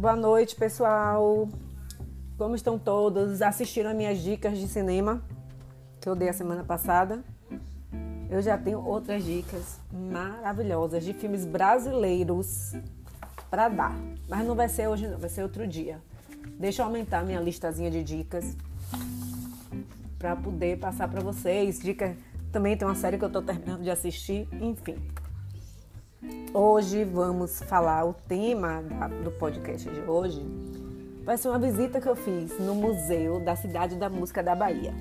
Boa noite, pessoal. Como estão todos? Assistiram as minhas dicas de cinema que eu dei a semana passada? Eu já tenho outras dicas maravilhosas de filmes brasileiros para dar. Mas não vai ser hoje, não, vai ser outro dia. Deixa eu aumentar minha listazinha de dicas para poder passar para vocês. Dica também tem uma série que eu estou terminando de assistir, enfim. Hoje vamos falar o tema da, do podcast de hoje. Vai ser uma visita que eu fiz no museu da cidade da música da Bahia.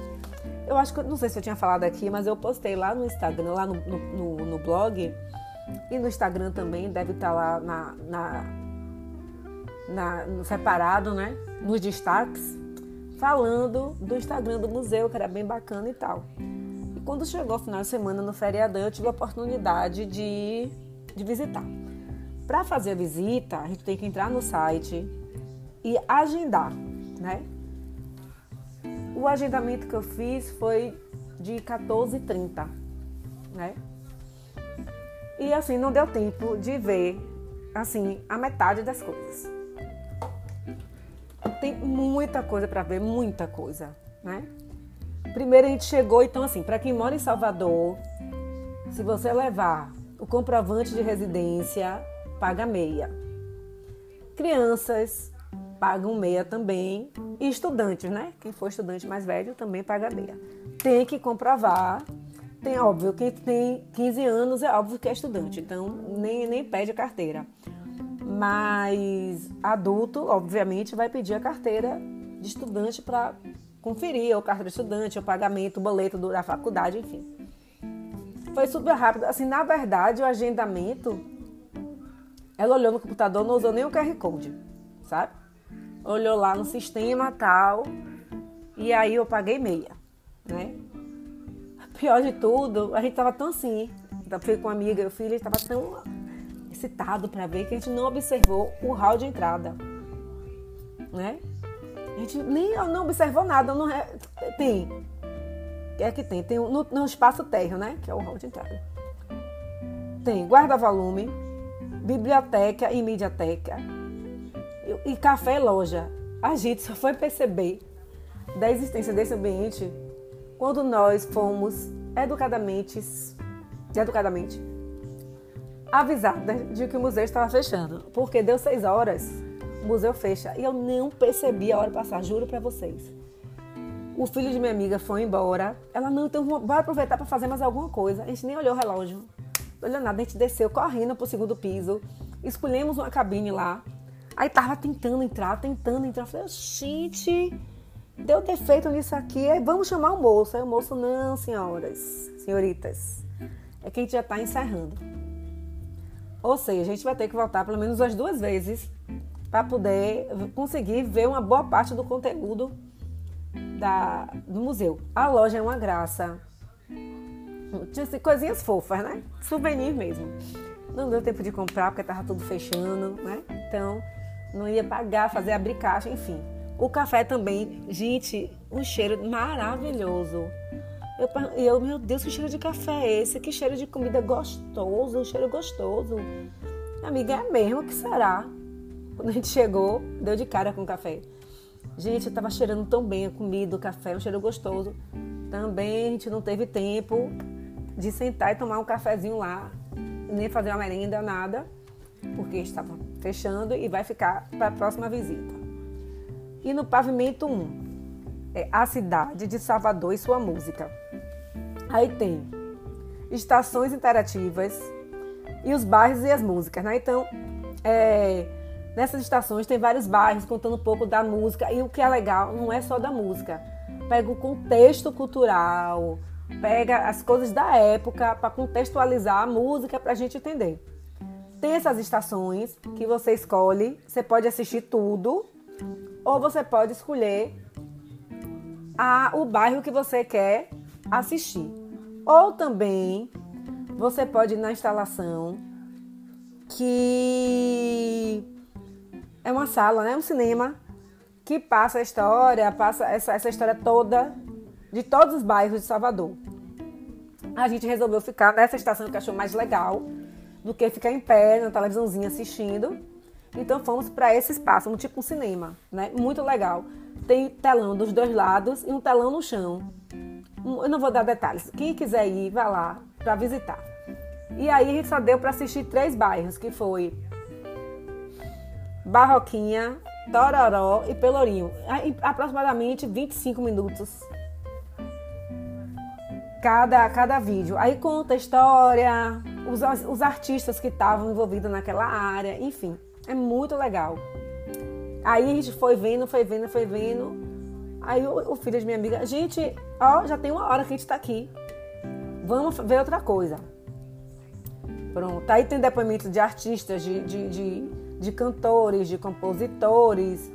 Eu acho que não sei se eu tinha falado aqui, mas eu postei lá no Instagram, lá no, no, no, blog e no Instagram também deve estar lá na, na, na, no separado, né? Nos destaques, falando do Instagram do museu, que era bem bacana e tal. E quando chegou o final de semana no feriadão, eu tive a oportunidade de de visitar. Para fazer a visita, a gente tem que entrar no site e agendar, né? O agendamento que eu fiz foi de 14h30, né? E assim, não deu tempo de ver, assim, a metade das coisas. Tem muita coisa para ver, muita coisa, né? Primeiro a gente chegou, então assim, para quem mora em Salvador, se você levar o comprovante de residência paga meia. Crianças pagam meia também. E estudantes, né? Quem for estudante mais velho também paga meia. Tem que comprovar. Tem óbvio, quem tem 15 anos é óbvio que é estudante, então nem, nem pede a carteira. Mas adulto, obviamente, vai pedir a carteira de estudante para conferir, ou carta de estudante, ou pagamento, o boleto da faculdade, enfim. Foi super rápido. Assim, na verdade, o agendamento, ela olhou no computador, não usou nem o QR Code, sabe? Olhou lá no sistema tal, e aí eu paguei meia, né? Pior de tudo, a gente tava tão assim, fui com uma amiga e o filho estava tão excitado para ver que a gente não observou o hall de entrada, né? A gente nem não observou nada, não tem é que tem? Tem no, no espaço térreo, né? Que é o hall de entrada. Tem guarda-volume, biblioteca e mediateca e, e café e loja. A gente só foi perceber da existência desse ambiente quando nós fomos educadamente, educadamente avisadas de que o museu estava fechando. Porque deu seis horas, o museu fecha. E eu não percebi a hora passar, juro para vocês. O filho de minha amiga foi embora. Ela, não, então bora aproveitar para fazer mais alguma coisa. A gente nem olhou o relógio. Não olhou nada. A gente desceu correndo pro segundo piso. Escolhemos uma cabine lá. Aí tava tentando entrar, tentando entrar. Eu falei, gente, deu defeito nisso aqui. Aí vamos chamar o moço. Aí o moço, não, senhoras, senhoritas. É que a gente já tá encerrando. Ou seja, a gente vai ter que voltar pelo menos as duas vezes para poder conseguir ver uma boa parte do conteúdo da, do museu. A loja é uma graça. Tinha assim, coisinhas fofas, né? Souvenir mesmo. Não deu tempo de comprar porque tava tudo fechando, né? Então, não ia pagar, fazer abrir caixa, enfim. O café também, gente, um cheiro maravilhoso. Eu, eu, meu Deus, que cheiro de café é esse? Que cheiro de comida gostoso, um cheiro gostoso. Amiga, é mesmo que será? Quando a gente chegou, deu de cara com o café. Gente, estava cheirando tão bem a comida, o café, um cheiro gostoso. Também a gente não teve tempo de sentar e tomar um cafezinho lá, nem fazer uma merenda, nada, porque estava fechando e vai ficar para a próxima visita. E no pavimento 1, é a cidade de Salvador e sua música. Aí tem estações interativas e os bairros e as músicas, né? Então, é, Nessas estações tem vários bairros contando um pouco da música e o que é legal não é só da música. Pega o contexto cultural, pega as coisas da época para contextualizar a música para a gente entender. Tem essas estações que você escolhe, você pode assistir tudo ou você pode escolher a, o bairro que você quer assistir. Ou também você pode ir na instalação que é uma sala, né? um cinema que passa a história, passa essa, essa história toda de todos os bairros de Salvador. A gente resolveu ficar nessa estação que achou mais legal do que ficar em pé na televisãozinha assistindo. Então fomos para esse espaço, um tipo um cinema, né? Muito legal. Tem telão dos dois lados e um telão no chão. Eu não vou dar detalhes. Quem quiser ir, vá lá para visitar. E aí a gente só deu para assistir três bairros, que foi Barroquinha, Tororó e Pelourinho. Aproximadamente 25 minutos cada, cada vídeo. Aí conta a história, os, os artistas que estavam envolvidos naquela área, enfim, é muito legal. Aí a gente foi vendo, foi vendo, foi vendo. Aí o, o filho de minha amiga, gente, ó, já tem uma hora que a gente tá aqui. Vamos ver outra coisa. Pronto. Aí tem depoimento de artistas, de, de, de, de cantores, de compositores,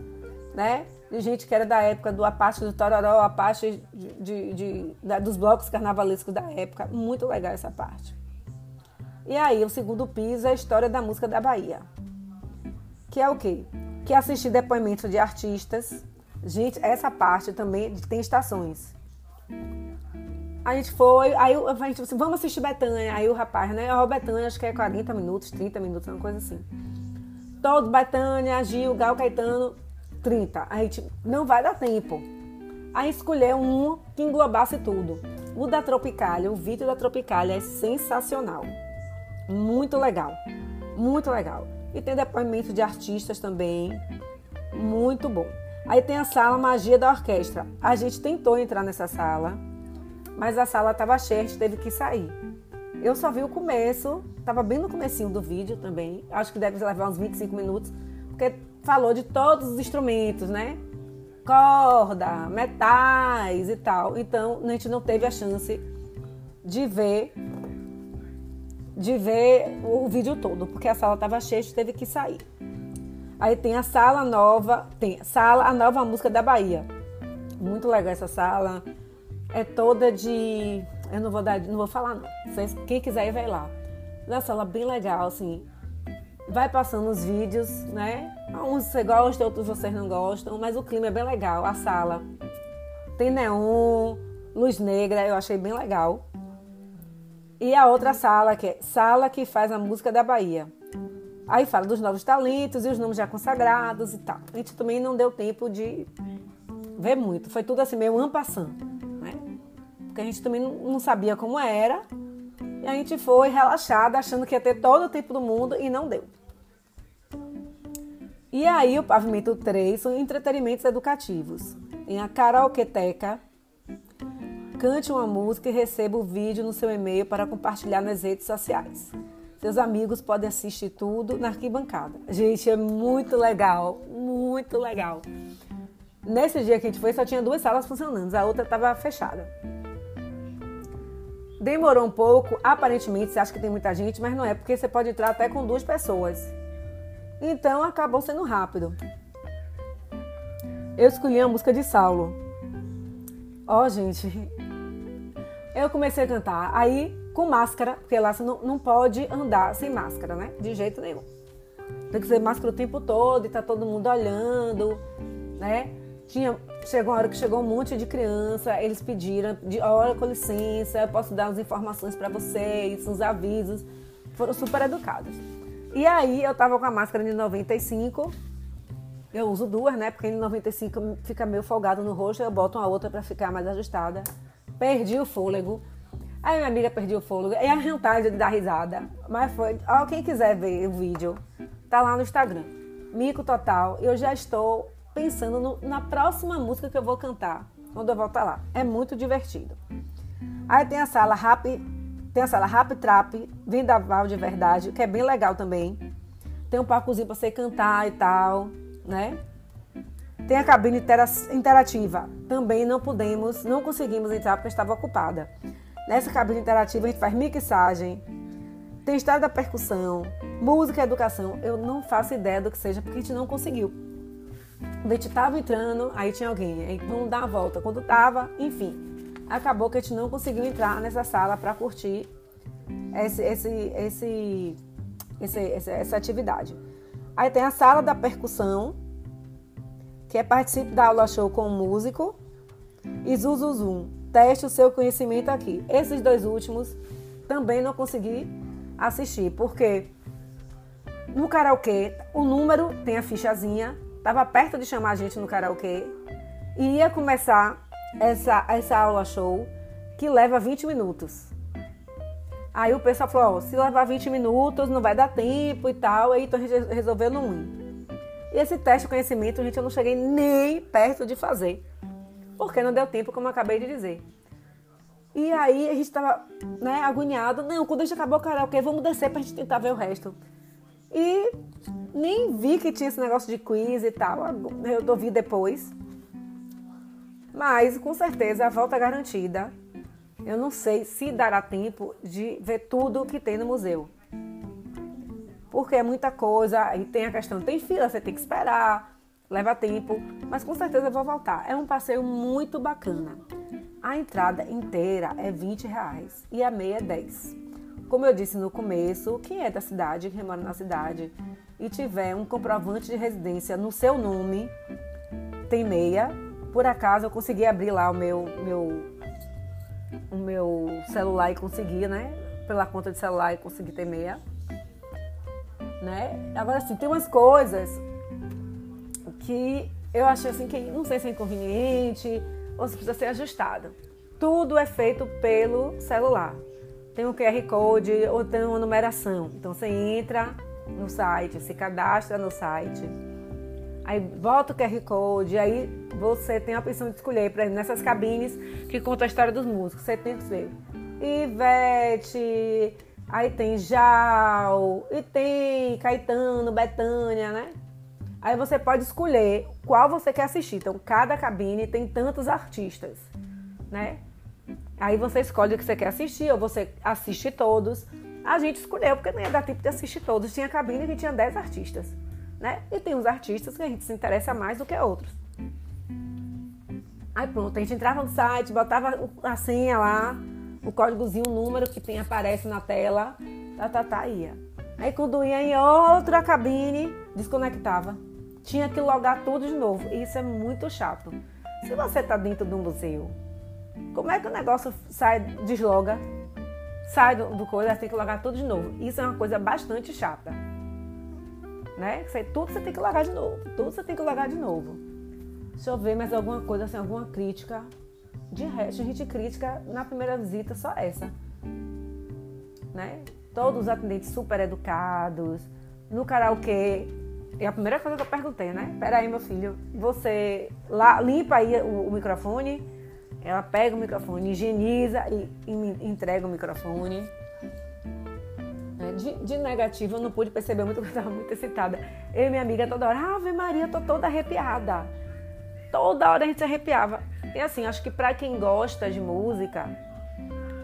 né? de gente que era da época do Apache do Tororó, Apache de, de, de, de, dos blocos carnavalescos da época. Muito legal essa parte. E aí, o segundo piso é a história da música da Bahia. Que é o quê? Que é assistir depoimentos de artistas. Gente, essa parte também tem estações. A gente foi, aí a gente disse, vamos assistir Betânia. Aí o rapaz, né? Ó, Betânia, acho que é 40 minutos, 30 minutos, uma coisa assim. Todo Betânia, Gil, Gal Caetano, 30. A gente não vai dar tempo. Aí escolher um que englobasse tudo. O da Tropicália, o vídeo da Tropicália é sensacional. Muito legal. Muito legal. E tem depoimento de artistas também. Muito bom. Aí tem a sala Magia da Orquestra. A gente tentou entrar nessa sala, mas a sala estava cheia, a gente teve que sair. Eu só vi o começo, estava bem no comecinho do vídeo também. Acho que deve levar uns 25 minutos, porque falou de todos os instrumentos, né? Corda, metais e tal. Então, a gente não teve a chance de ver de ver o vídeo todo, porque a sala estava cheia, a gente teve que sair. Aí tem a sala nova, tem a sala, a nova música da Bahia. Muito legal essa sala. É toda de, eu não vou dar, não vou falar não. Quem quiser vai lá. Uma sala bem legal assim vai passando os vídeos, né? Uns você gosta, outros vocês não gostam, mas o clima é bem legal. A sala tem neon, luz negra, eu achei bem legal. E a outra sala, que é Sala que faz a música da Bahia. Aí fala dos novos talentos e os nomes já consagrados e tal. A gente também não deu tempo de ver muito. Foi tudo assim, meio ampassando? Porque a gente também não sabia como era. E a gente foi relaxada, achando que ia ter todo o tempo do mundo e não deu. E aí, o pavimento 3 são entretenimentos educativos. Em a karaoketeca, cante uma música e receba o vídeo no seu e-mail para compartilhar nas redes sociais. Seus amigos podem assistir tudo na arquibancada. Gente, é muito legal, muito legal. Nesse dia que a gente foi, só tinha duas salas funcionando, a outra estava fechada. Demorou um pouco, aparentemente você acha que tem muita gente, mas não é, porque você pode entrar até com duas pessoas. Então acabou sendo rápido. Eu escolhi a música de Saulo. Ó, oh, gente, eu comecei a cantar. Aí, com máscara, porque lá você não, não pode andar sem máscara, né? De jeito nenhum. Tem que ser máscara o tempo todo e tá todo mundo olhando, né? Tinha, chegou uma hora que chegou um monte de criança, eles pediram, de, olha, com licença, eu posso dar umas informações para vocês, uns avisos. Foram super educados. E aí eu tava com a máscara de 95. Eu uso duas, né? Porque em 95 fica meio folgado no rosto, eu boto uma outra para ficar mais ajustada. Perdi o fôlego. Aí minha amiga perdeu o fôlego. E a vontade de dar risada. Mas foi. Ó, quem quiser ver o vídeo, tá lá no Instagram. Mico total. Eu já estou pensando no, na próxima música que eu vou cantar quando eu voltar lá. É muito divertido. Aí tem a sala Rap, tem a sala Rap Trap, Vendaval de Verdade, que é bem legal também. Tem um palcozinho para você cantar e tal, né? Tem a cabine interativa. Também não pudemos, não conseguimos entrar porque estava ocupada. Nessa cabine interativa a gente faz mixagem, tem história da percussão, música e educação. Eu não faço ideia do que seja porque a gente não conseguiu. A gente estava entrando, aí tinha alguém, aí vamos dar a volta. Quando tava, enfim, acabou que a gente não conseguiu entrar nessa sala para curtir esse, esse, esse, esse, essa atividade. Aí tem a sala da percussão, que é participe da aula show com o músico, e Zuzuzum, teste o seu conhecimento aqui. Esses dois últimos também não consegui assistir, porque no karaokê, o número tem a fichazinha, estava perto de chamar a gente no karaokê e ia começar essa, essa aula show que leva 20 minutos. Aí o pessoal falou, se levar 20 minutos não vai dar tempo e tal, aí então a gente resolveu não ir. E esse teste de conhecimento, gente, eu não cheguei nem perto de fazer, porque não deu tempo, como eu acabei de dizer. E aí a gente estava né, agoniado, não, quando a gente acabou o karaokê, vamos descer para a gente tentar ver o resto. E nem vi que tinha esse negócio de quiz e tal, eu ouvi depois. Mas com certeza a volta é garantida. Eu não sei se dará tempo de ver tudo que tem no museu. Porque é muita coisa, e tem a questão, tem fila, você tem que esperar, leva tempo, mas com certeza eu vou voltar. É um passeio muito bacana. A entrada inteira é 20 reais e a meia é 10. Como eu disse no começo, quem é da cidade, quem mora na cidade e tiver um comprovante de residência no seu nome, tem meia. Por acaso eu consegui abrir lá o meu, meu o meu celular e consegui, né? Pela conta de celular e consegui ter meia. Né? Agora assim, tem umas coisas que eu achei assim que não sei se é inconveniente ou se precisa ser ajustado. Tudo é feito pelo celular. Tem um QR Code ou tem uma numeração. Então você entra no site, se cadastra no site Aí volta o QR Code, aí você tem a opção de escolher, por exemplo, nessas cabines que contam a história dos músicos. Você tem que ver Ivete, aí tem Jal, e tem Caetano, Betânia, né? Aí você pode escolher qual você quer assistir. Então, cada cabine tem tantos artistas, né? Aí você escolhe o que você quer assistir, ou você assiste todos. A gente escolheu, porque não ia dar tempo de assistir todos. Tinha cabine que tinha 10 artistas né? E tem uns artistas que a gente se interessa mais do que outros. Aí pronto, a gente entrava no site, botava a senha lá, o códigozinho, o número que tem aparece na tela, tá, tá, tá, ia. Aí quando ia em outra cabine, desconectava. Tinha que logar tudo de novo. E isso é muito chato. Se você tá dentro de um museu, como é que o negócio sai, desloga, sai do, do coisa, tem que logar tudo de novo. Isso é uma coisa bastante chata né? Você, tudo você tem que largar de novo, tudo você tem que largar de novo. Deixa eu ver mais alguma coisa, assim, alguma crítica. De resto, a gente crítica na primeira visita só essa, né? Todos os atendentes super educados, no karaokê. E a primeira coisa que eu perguntei, né? Peraí, meu filho, você lá, limpa aí o, o microfone, ela pega o microfone, higieniza e, e entrega o microfone. Né? De, de, negativo, eu não pude perceber muito, porque eu estava muito excitada. Eu e minha amiga toda hora, Ave Maria, tô toda arrepiada. Toda hora a gente se arrepiava. E assim, acho que para quem gosta de música,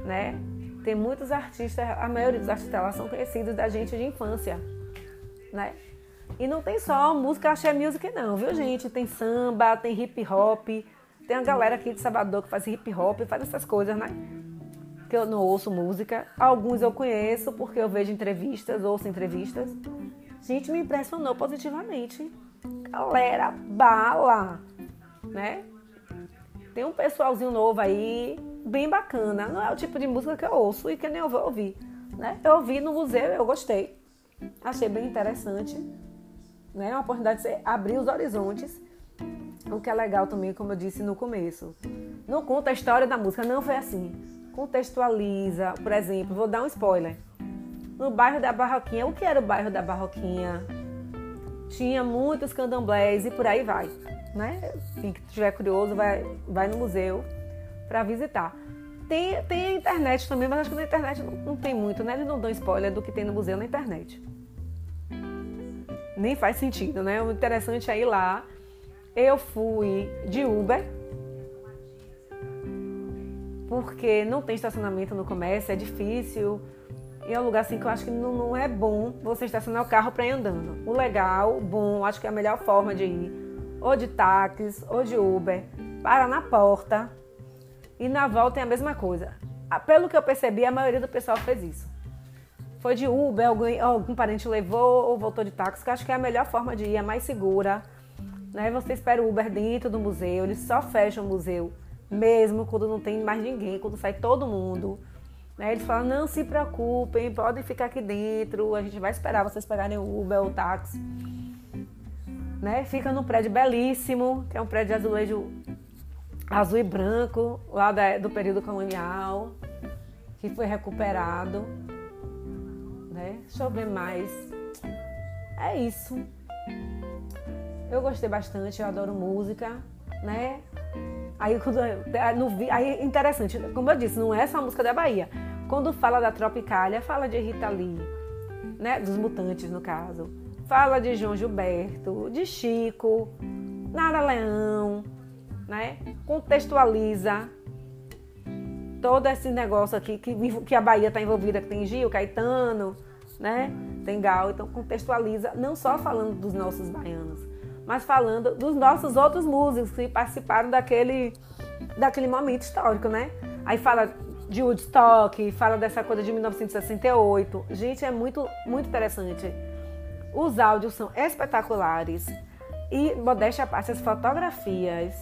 né? Tem muitos artistas, a maioria dos artistas lá são conhecidos da gente de infância, né? E não tem só música axé music não, viu gente? Tem samba, tem hip hop, tem a galera aqui de Salvador que faz hip hop, faz essas coisas, né? que eu não ouço música. Alguns eu conheço porque eu vejo entrevistas, ouço entrevistas. Gente, me impressionou positivamente. Galera, bala, né? Tem um pessoalzinho novo aí, bem bacana. Não é o tipo de música que eu ouço e que nem eu vou ouvir, né? Eu ouvi no museu, eu gostei. Achei bem interessante, né? Uma oportunidade de abrir os horizontes. O que é legal também, como eu disse no começo. Não conta a história da música, não foi assim contextualiza, por exemplo, vou dar um spoiler. No bairro da Barroquinha, o que era o bairro da Barroquinha? Tinha muitos candomblés e por aí vai, né? Quem estiver curioso vai, vai no museu para visitar. Tem, tem a internet também, mas acho que na internet não, não tem muito, né? Eles não dão spoiler do que tem no museu na internet. Nem faz sentido, né? O interessante é ir lá. Eu fui de Uber, porque não tem estacionamento no comércio, é difícil. E é um lugar assim que eu acho que não, não é bom você estacionar o carro para ir andando. O legal, o bom, acho que é a melhor forma de ir, ou de táxi, ou de Uber, para na porta e na volta é a mesma coisa. Ah, pelo que eu percebi, a maioria do pessoal fez isso. Foi de Uber, algum, algum parente levou ou voltou de táxi, que acho que é a melhor forma de ir, é mais segura. Né? Você espera o Uber dentro do museu, eles só fecham o museu mesmo quando não tem mais ninguém, quando sai todo mundo. Né? Ele fala, não se preocupem, podem ficar aqui dentro, a gente vai esperar vocês pegarem o Uber ou o táxi. Né? Fica num prédio belíssimo, que é um prédio de azulejo azul e branco, lá da, do período colonial, que foi recuperado. Né? Deixa eu ver mais. É isso. Eu gostei bastante, eu adoro música, né? Aí, quando, no, aí interessante, como eu disse, não é só a música da Bahia. Quando fala da Tropicália, fala de Rita Lee, né? Dos Mutantes, no caso. Fala de João Gilberto, de Chico, Nara Leão, né? Contextualiza todo esse negócio aqui que, que a Bahia está envolvida, que tem Gil, Caetano, né? Tem Gal, então contextualiza, não só falando dos nossos baianos, mas falando dos nossos outros músicos que participaram daquele, daquele momento histórico, né? Aí fala de Woodstock, fala dessa coisa de 1968. Gente, é muito, muito interessante. Os áudios são espetaculares. E, modéstia à parte, as fotografias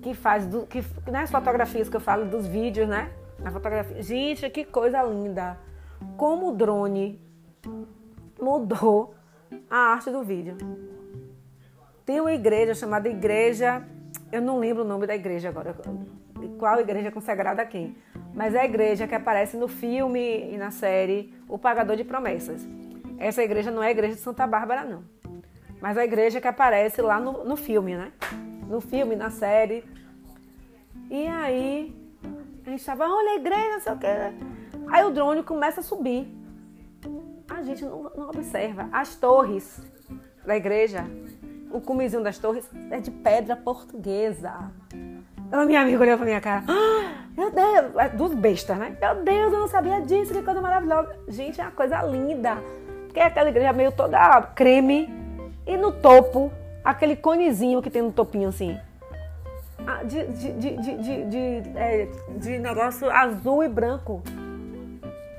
que faz, do, que, né, as fotografias que eu falo dos vídeos, né? A fotografia. Gente, que coisa linda. Como o drone mudou a arte do vídeo. Tem uma igreja chamada Igreja, eu não lembro o nome da igreja agora, qual igreja é consagrada a quem, mas é a igreja que aparece no filme e na série O Pagador de Promessas. Essa igreja não é a igreja de Santa Bárbara, não, mas a igreja que aparece lá no, no filme, né? No filme, na série. E aí, a gente estava, olha a igreja, sei o que. Aí o drone começa a subir. A gente não, não observa. As torres da igreja o cumizinho das torres é de pedra portuguesa. A minha amiga olhou pra minha cara. Ah, meu Deus, é dos bestas, né? Meu Deus, eu não sabia disso, que coisa maravilhosa. Gente, é uma coisa linda. Porque é aquela igreja meio toda creme. E no topo, aquele conezinho que tem no topinho assim. Ah, de, de, de, de, é, de negócio azul e branco.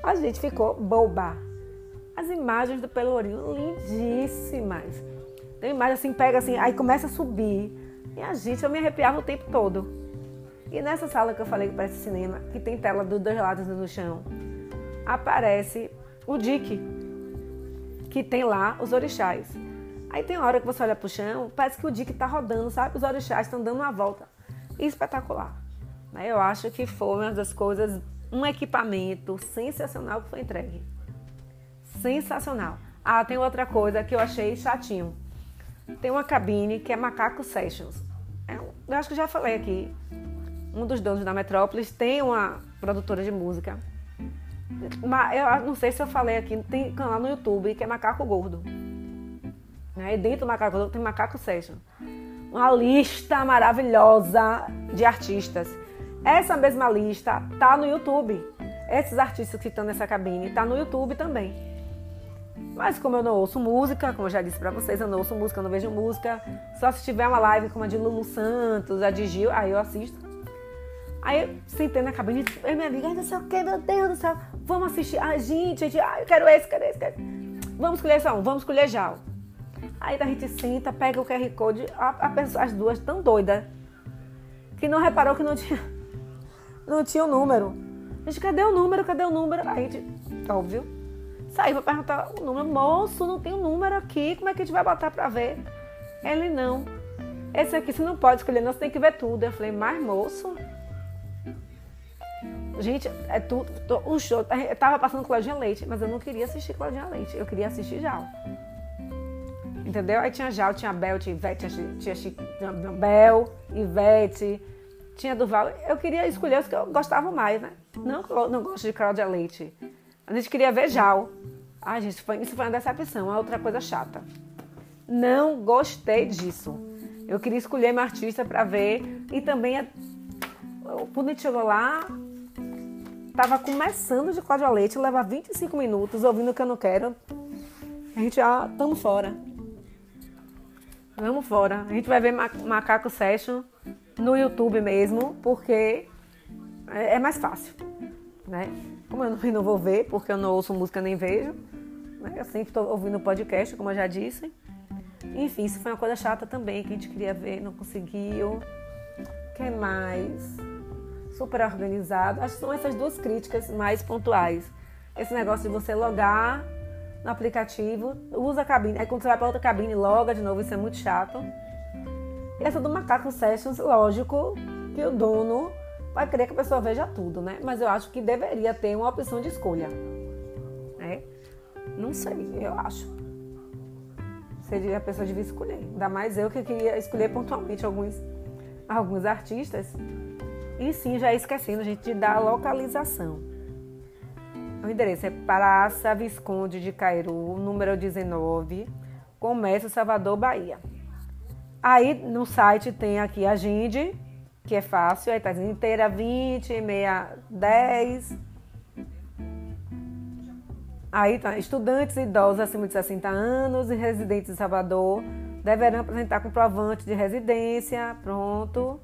A gente ficou boba. As imagens do Pelourinho lindíssimas. Tem imagem assim, pega assim, aí começa a subir. E a gente, eu me arrepiava o tempo todo. E nessa sala que eu falei que parece cinema, que tem tela dos dois lados no chão, aparece o Dick, que tem lá os orixás. Aí tem hora que você olha pro chão, parece que o Dick tá rodando, sabe? Os orixás estão dando uma volta. Espetacular. Eu acho que foi uma das coisas, um equipamento sensacional que foi entregue. Sensacional. Ah, tem outra coisa que eu achei chatinho tem uma cabine que é Macaco Sessions. É eu acho que já falei aqui. Um dos donos da Metrópolis tem uma produtora de música. Eu não sei se eu falei aqui, tem canal no YouTube que é Macaco Gordo. Né? E dentro do Macaco Gordo tem Macaco Sessions. Uma lista maravilhosa de artistas. Essa mesma lista tá no YouTube. Esses artistas que estão nessa cabine tá no YouTube também. Mas como eu não ouço música, como eu já disse para vocês, eu não ouço música, eu não vejo música. Só se tiver uma live como a de Lulu Santos, a de Gil, aí eu assisto. Aí eu sentei na cabine e minha amiga, ai, não sei o que, meu Deus do céu, vamos assistir. Ah, gente, gente, ah, eu quero esse, quero esse, quero Vamos escolher só um, vamos escolher já. Aí a gente senta, pega o QR Code, a, a pessoa, as duas tão doidas, que não reparou que não tinha, não tinha o número. A gente, cadê o número, cadê o número? Aí a gente, óbvio, Saí pra perguntar o número. Moço, não tem o um número aqui. Como é que a gente vai botar pra ver? Ele não. Esse aqui você não pode escolher, não. Você tem que ver tudo. Eu falei, mas moço. Gente, é tudo. Um show. Eu tava passando Claudinha Leite, mas eu não queria assistir Claudinha Leite. Eu queria assistir Jal. Entendeu? Aí tinha Jal, tinha Bel, tinha Ivete, tinha, tinha, tinha Bel, Ivete, tinha Duval. Eu queria escolher os que eu gostava mais, né? Não, não gosto de Cláudia Leite. A gente queria ver Jal. Ai, gente, foi, isso foi uma decepção, é outra coisa chata. Não gostei disso. Eu queria escolher meu artista para ver. E também, quando a chegou lá, tava começando de Cláudia Leite, leva 25 minutos ouvindo o que eu não quero. A gente já ah, estamos fora. Vamos fora. A gente vai ver Macaco Session no YouTube mesmo, porque é, é mais fácil, né? Como eu não vou ver, porque eu não ouço música nem vejo. Né? Eu sempre estou ouvindo podcast, como eu já disse. Enfim, isso foi uma coisa chata também, que a gente queria ver, não conseguiu. O que mais? super organizado. Acho que são essas duas críticas mais pontuais. Esse negócio de você logar no aplicativo, usa a cabine, aí quando você vai para outra cabine, loga de novo, isso é muito chato. E essa do Macaco Sessions, lógico que o dono vai querer que a pessoa veja tudo, né? Mas eu acho que deveria ter uma opção de escolha. Né? Não sei, eu acho. Seria a pessoa devia escolher. Ainda mais eu que queria escolher pontualmente alguns, alguns artistas. E sim, já esquecendo, a gente, dar a localização. O endereço é Praça Visconde de Cairu, número 19, Comércio Salvador, Bahia. Aí no site tem aqui a Ginde, que é fácil, aí tá dizendo inteira 20, meia 10. Aí tá, estudantes idosos acima de 60 anos e residentes em Salvador deverão apresentar comprovante de residência, pronto.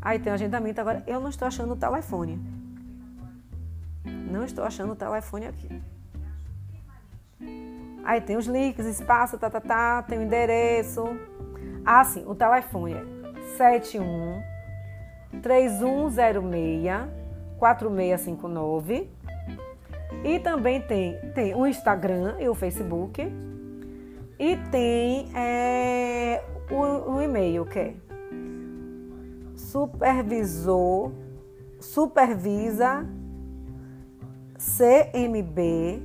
Aí tem o agendamento, agora eu não estou achando o telefone. Não estou achando o telefone aqui. Aí tem os links, espaço, tá, tá, tá, tem o endereço. Ah, sim, o telefone é 71 3106 4659. E também tem, tem o Instagram e o Facebook. E tem é, o, o e-mail que é supervisor supervisa cmb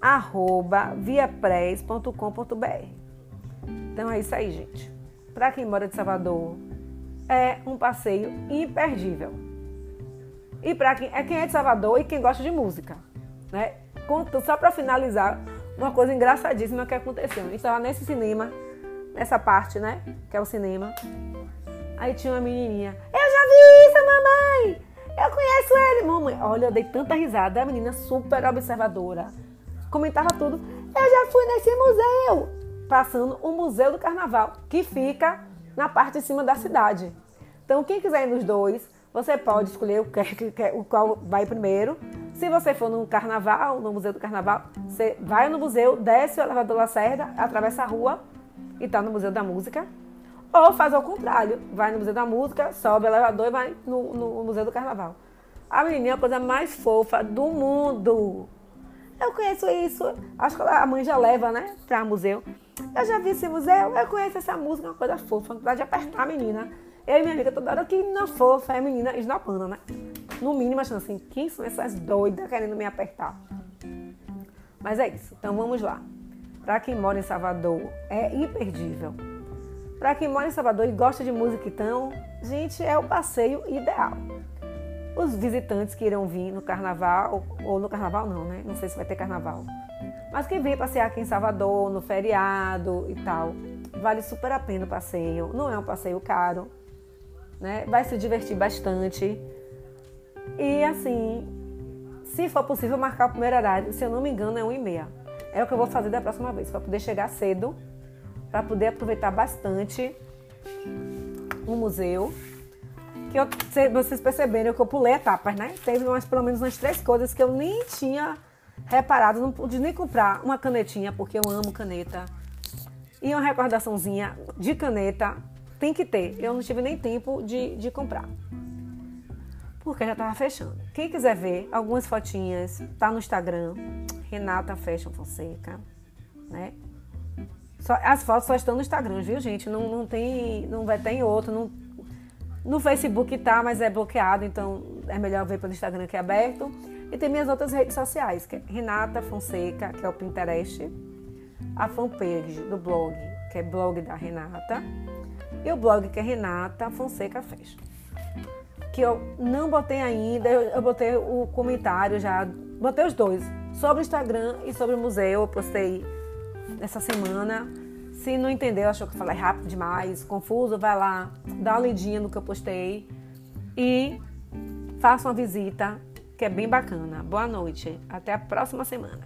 arroba viapres.com.br. Então é isso aí, gente. Para quem mora de Salvador, é um passeio imperdível. E para quem é quem é de Salvador e quem gosta de música, né? Só para finalizar, uma coisa engraçadíssima que aconteceu. A estava nesse cinema, nessa parte, né? Que é o cinema. Aí tinha uma menininha. Eu já vi isso, mamãe! Eu conheço ele, mamãe. Olha, eu dei tanta risada. A menina super observadora. Comentava tudo. Eu já fui nesse museu. Passando o Museu do Carnaval, que fica na parte de cima da cidade. Então, quem quiser ir nos dois, você pode escolher o, que, o qual vai primeiro. Se você for no carnaval, no Museu do Carnaval, você vai no museu, desce o elevador Lacerda, atravessa a rua e está no Museu da Música. Ou faz ao contrário, vai no Museu da Música, sobe o elevador e vai no, no Museu do Carnaval. A menininha é a coisa mais fofa do mundo. Eu conheço isso. Acho que a mãe já leva, né, para museu. Eu já vi esse museu, eu conheço essa música, uma coisa fofa, vontade de apertar a menina. Eu e minha amiga toda hora, que menina fofa, é a menina esnopando, né? No mínimo, achando assim, quem são essas doidas querendo me apertar? Mas é isso, então vamos lá. Para quem mora em Salvador, é imperdível. Para quem mora em Salvador e gosta de música, então, gente, é o passeio ideal. Os visitantes que irão vir no carnaval, ou no carnaval não, né? Não sei se vai ter carnaval. Mas quem vem passear aqui em Salvador, no feriado e tal, vale super a pena o passeio. Não é um passeio caro, né? Vai se divertir bastante. E assim, se for possível marcar o primeiro horário, se eu não me engano, é 1 e meia. É o que eu vou fazer da próxima vez, para poder chegar cedo para poder aproveitar bastante o museu. Que eu, vocês perceberam que eu pulei etapas, né? Teve umas, pelo menos umas três coisas que eu nem tinha reparado, não pude nem comprar uma canetinha, porque eu amo caneta. E uma recordaçãozinha de caneta tem que ter. Eu não tive nem tempo de, de comprar. Porque já estava fechando. Quem quiser ver algumas fotinhas, tá no Instagram, Renata Fashion Fonseca, né? Só, as fotos só estão no Instagram, viu, gente? Não, não tem. Não vai ter em outro. Não, no Facebook tá, mas é bloqueado, então é melhor ver pelo Instagram que é aberto. E tem minhas outras redes sociais, que é Renata Fonseca, que é o Pinterest, a fanpage do blog, que é blog da Renata, e o blog que é Renata Fonseca Fashion. Que eu não botei ainda, eu, eu botei o comentário já, botei os dois, sobre o Instagram e sobre o museu, eu postei essa semana. Se não entendeu, achou que eu falei rápido demais, confuso, vai lá, dá uma lidinha no que eu postei e faça uma visita, que é bem bacana. Boa noite, até a próxima semana.